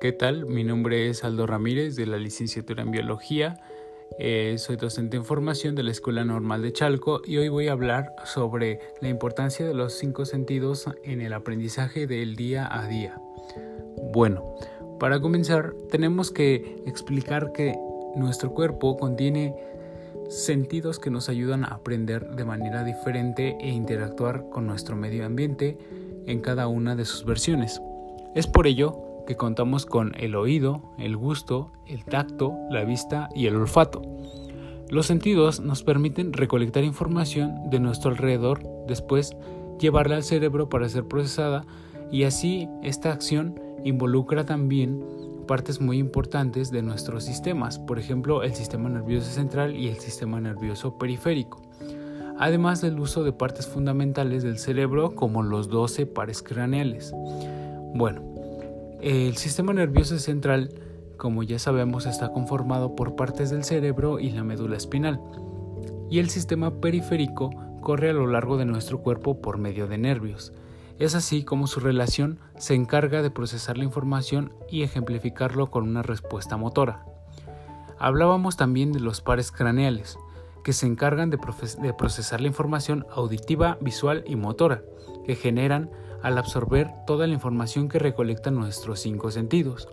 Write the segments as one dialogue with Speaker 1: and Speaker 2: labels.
Speaker 1: ¿Qué tal? Mi nombre es Aldo Ramírez de la licenciatura en Biología. Eh, soy docente en formación de la Escuela Normal de Chalco y hoy voy a hablar sobre la importancia de los cinco sentidos en el aprendizaje del día a día. Bueno, para comenzar tenemos que explicar que nuestro cuerpo contiene sentidos que nos ayudan a aprender de manera diferente e interactuar con nuestro medio ambiente en cada una de sus versiones. Es por ello contamos con el oído, el gusto, el tacto, la vista y el olfato. Los sentidos nos permiten recolectar información de nuestro alrededor, después llevarla al cerebro para ser procesada y así esta acción involucra también partes muy importantes de nuestros sistemas, por ejemplo el sistema nervioso central y el sistema nervioso periférico, además del uso de partes fundamentales del cerebro como los 12 pares craneales. Bueno, el sistema nervioso central, como ya sabemos, está conformado por partes del cerebro y la médula espinal. Y el sistema periférico corre a lo largo de nuestro cuerpo por medio de nervios. Es así como su relación se encarga de procesar la información y ejemplificarlo con una respuesta motora. Hablábamos también de los pares craneales, que se encargan de, procesar la información auditiva, visual y motora, que generan al absorber toda la información que recolectan nuestros cinco sentidos.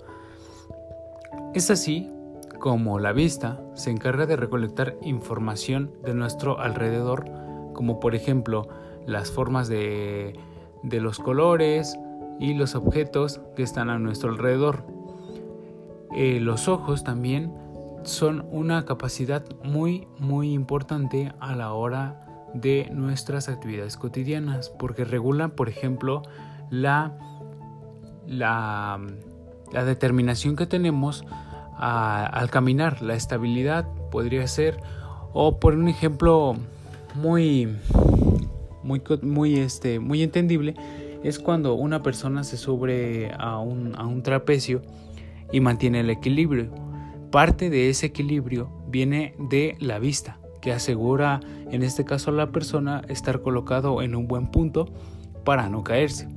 Speaker 1: Es así como la vista se encarga de recolectar información de nuestro alrededor, como por ejemplo las formas de, los colores y los objetos que están a nuestro alrededor. Eh, los ojos también son una capacidad muy muy importante a la hora de nuestras actividades cotidianas, porque regulan, por ejemplo, la, la, determinación que tenemos al caminar, la estabilidad podría ser, o por un ejemplo muy, muy, muy, este, muy entendible, es cuando una persona se sube a un, a un trapecio y mantiene el equilibrio. Parte de ese equilibrio viene de la vista que asegura en este caso a la persona estar colocado en un buen punto para no caerse.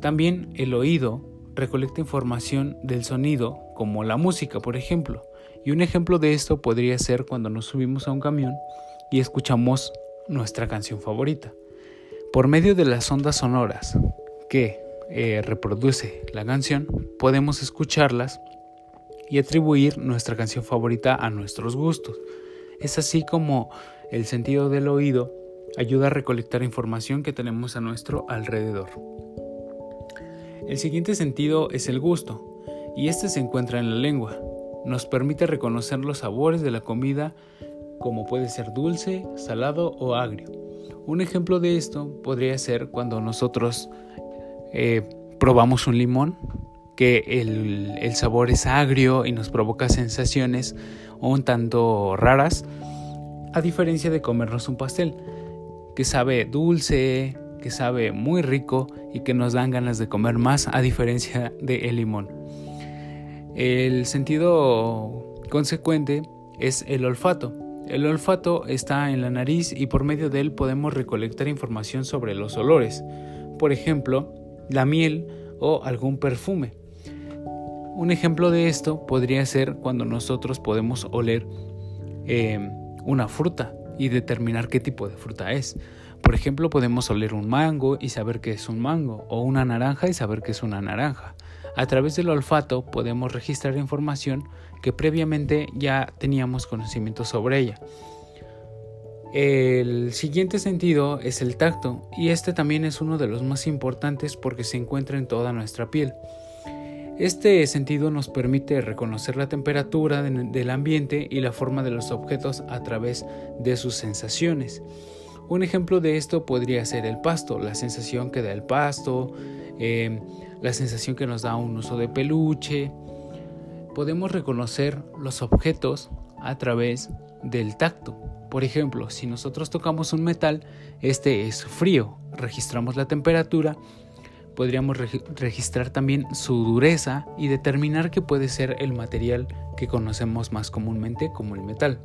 Speaker 1: También el oído recolecta información del sonido, como la música, por ejemplo. Y un ejemplo de esto podría ser cuando nos subimos a un camión y escuchamos nuestra canción favorita. Por medio de las ondas sonoras que eh, reproduce la canción, podemos escucharlas y atribuir nuestra canción favorita a nuestros gustos. Es así como el sentido del oído ayuda a recolectar información que tenemos a nuestro alrededor. El siguiente sentido es el gusto, y este se encuentra en la lengua. Nos permite reconocer los sabores de la comida como puede ser dulce, salado o agrio. Un ejemplo de esto podría ser cuando nosotros eh, probamos un limón, que el, el sabor es agrio y nos provoca sensaciones un tanto raras, a diferencia de comernos un pastel, que sabe dulce, que sabe muy rico y que nos dan ganas de comer más a diferencia del el limón. El sentido consecuente es el olfato. El olfato está en la nariz y por medio de él podemos recolectar información sobre los olores, por ejemplo, la miel o algún perfume. Un ejemplo de esto podría ser cuando nosotros podemos oler em, una fruta y determinar qué tipo de fruta es. Por ejemplo, podemos oler un mango y saber que es un mango, o una naranja y saber que es una naranja. A través del olfato podemos registrar información que previamente ya teníamos conocimiento sobre ella. El siguiente sentido es el tacto, y este también es uno de los más importantes porque se encuentra en toda nuestra piel. Este sentido nos permite reconocer la temperatura del ambiente y la forma de los objetos a través de sus sensaciones. Un ejemplo de esto podría ser el pasto, la sensación que da el pasto, em, la sensación que nos da un uso de peluche. Podemos reconocer los objetos a través del tacto. Por ejemplo, si nosotros tocamos un metal, este es frío, registramos la temperatura podríamos registrar también su dureza y determinar que puede ser el material que conocemos más comúnmente como el metal.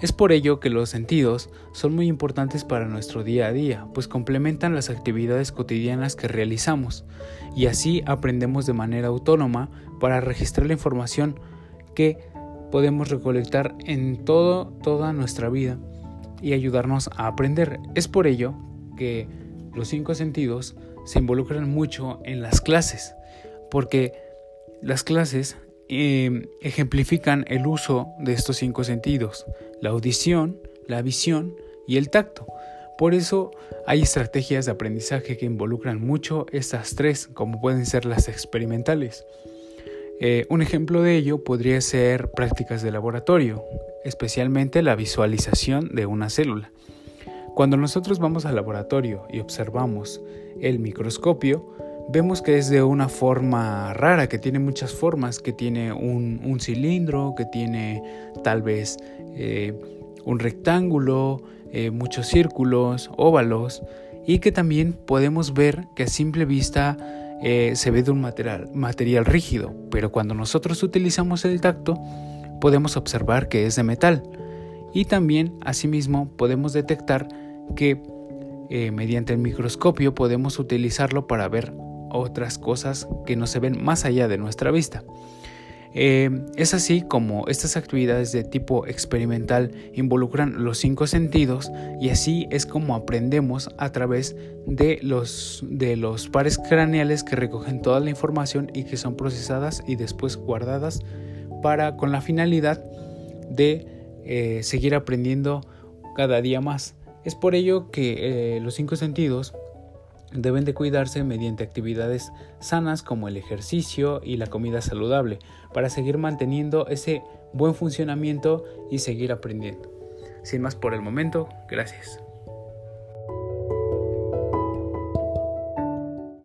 Speaker 1: Es por ello que los sentidos son muy importantes para nuestro día a día, pues complementan las actividades cotidianas que realizamos y así aprendemos de manera autónoma para registrar la información que podemos recolectar en todo, toda nuestra vida y ayudarnos a aprender. Es por ello que los cinco sentidos se involucran mucho en las clases, porque las clases eh, ejemplifican el uso de estos cinco sentidos, la audición, la visión y el tacto. Por eso hay estrategias de aprendizaje que involucran mucho estas tres, como pueden ser las experimentales. Eh, un ejemplo de ello podría ser prácticas de laboratorio, especialmente la visualización de una célula. Cuando nosotros vamos al laboratorio y observamos el microscopio, vemos que es de una forma rara, que tiene muchas formas, que tiene un, cilindro, que tiene tal vez eh, un rectángulo, eh, muchos círculos, óvalos, y que también podemos ver que a simple vista eh, se ve de un material, material rígido, pero cuando nosotros utilizamos el tacto, podemos observar que es de metal. Y también, asimismo, podemos detectar que eh, mediante el microscopio podemos utilizarlo para ver otras cosas que no se ven más allá de nuestra vista. Eh, es así como estas actividades de tipo experimental involucran los cinco sentidos y así es como aprendemos a través de los, de los pares craneales que recogen toda la información y que son procesadas y después guardadas para con la finalidad de eh, seguir aprendiendo cada día más. Es por ello que eh, los cinco sentidos deben de cuidarse mediante actividades sanas como el ejercicio y la comida saludable para seguir manteniendo ese buen funcionamiento y seguir aprendiendo. Sin más por el momento, gracias.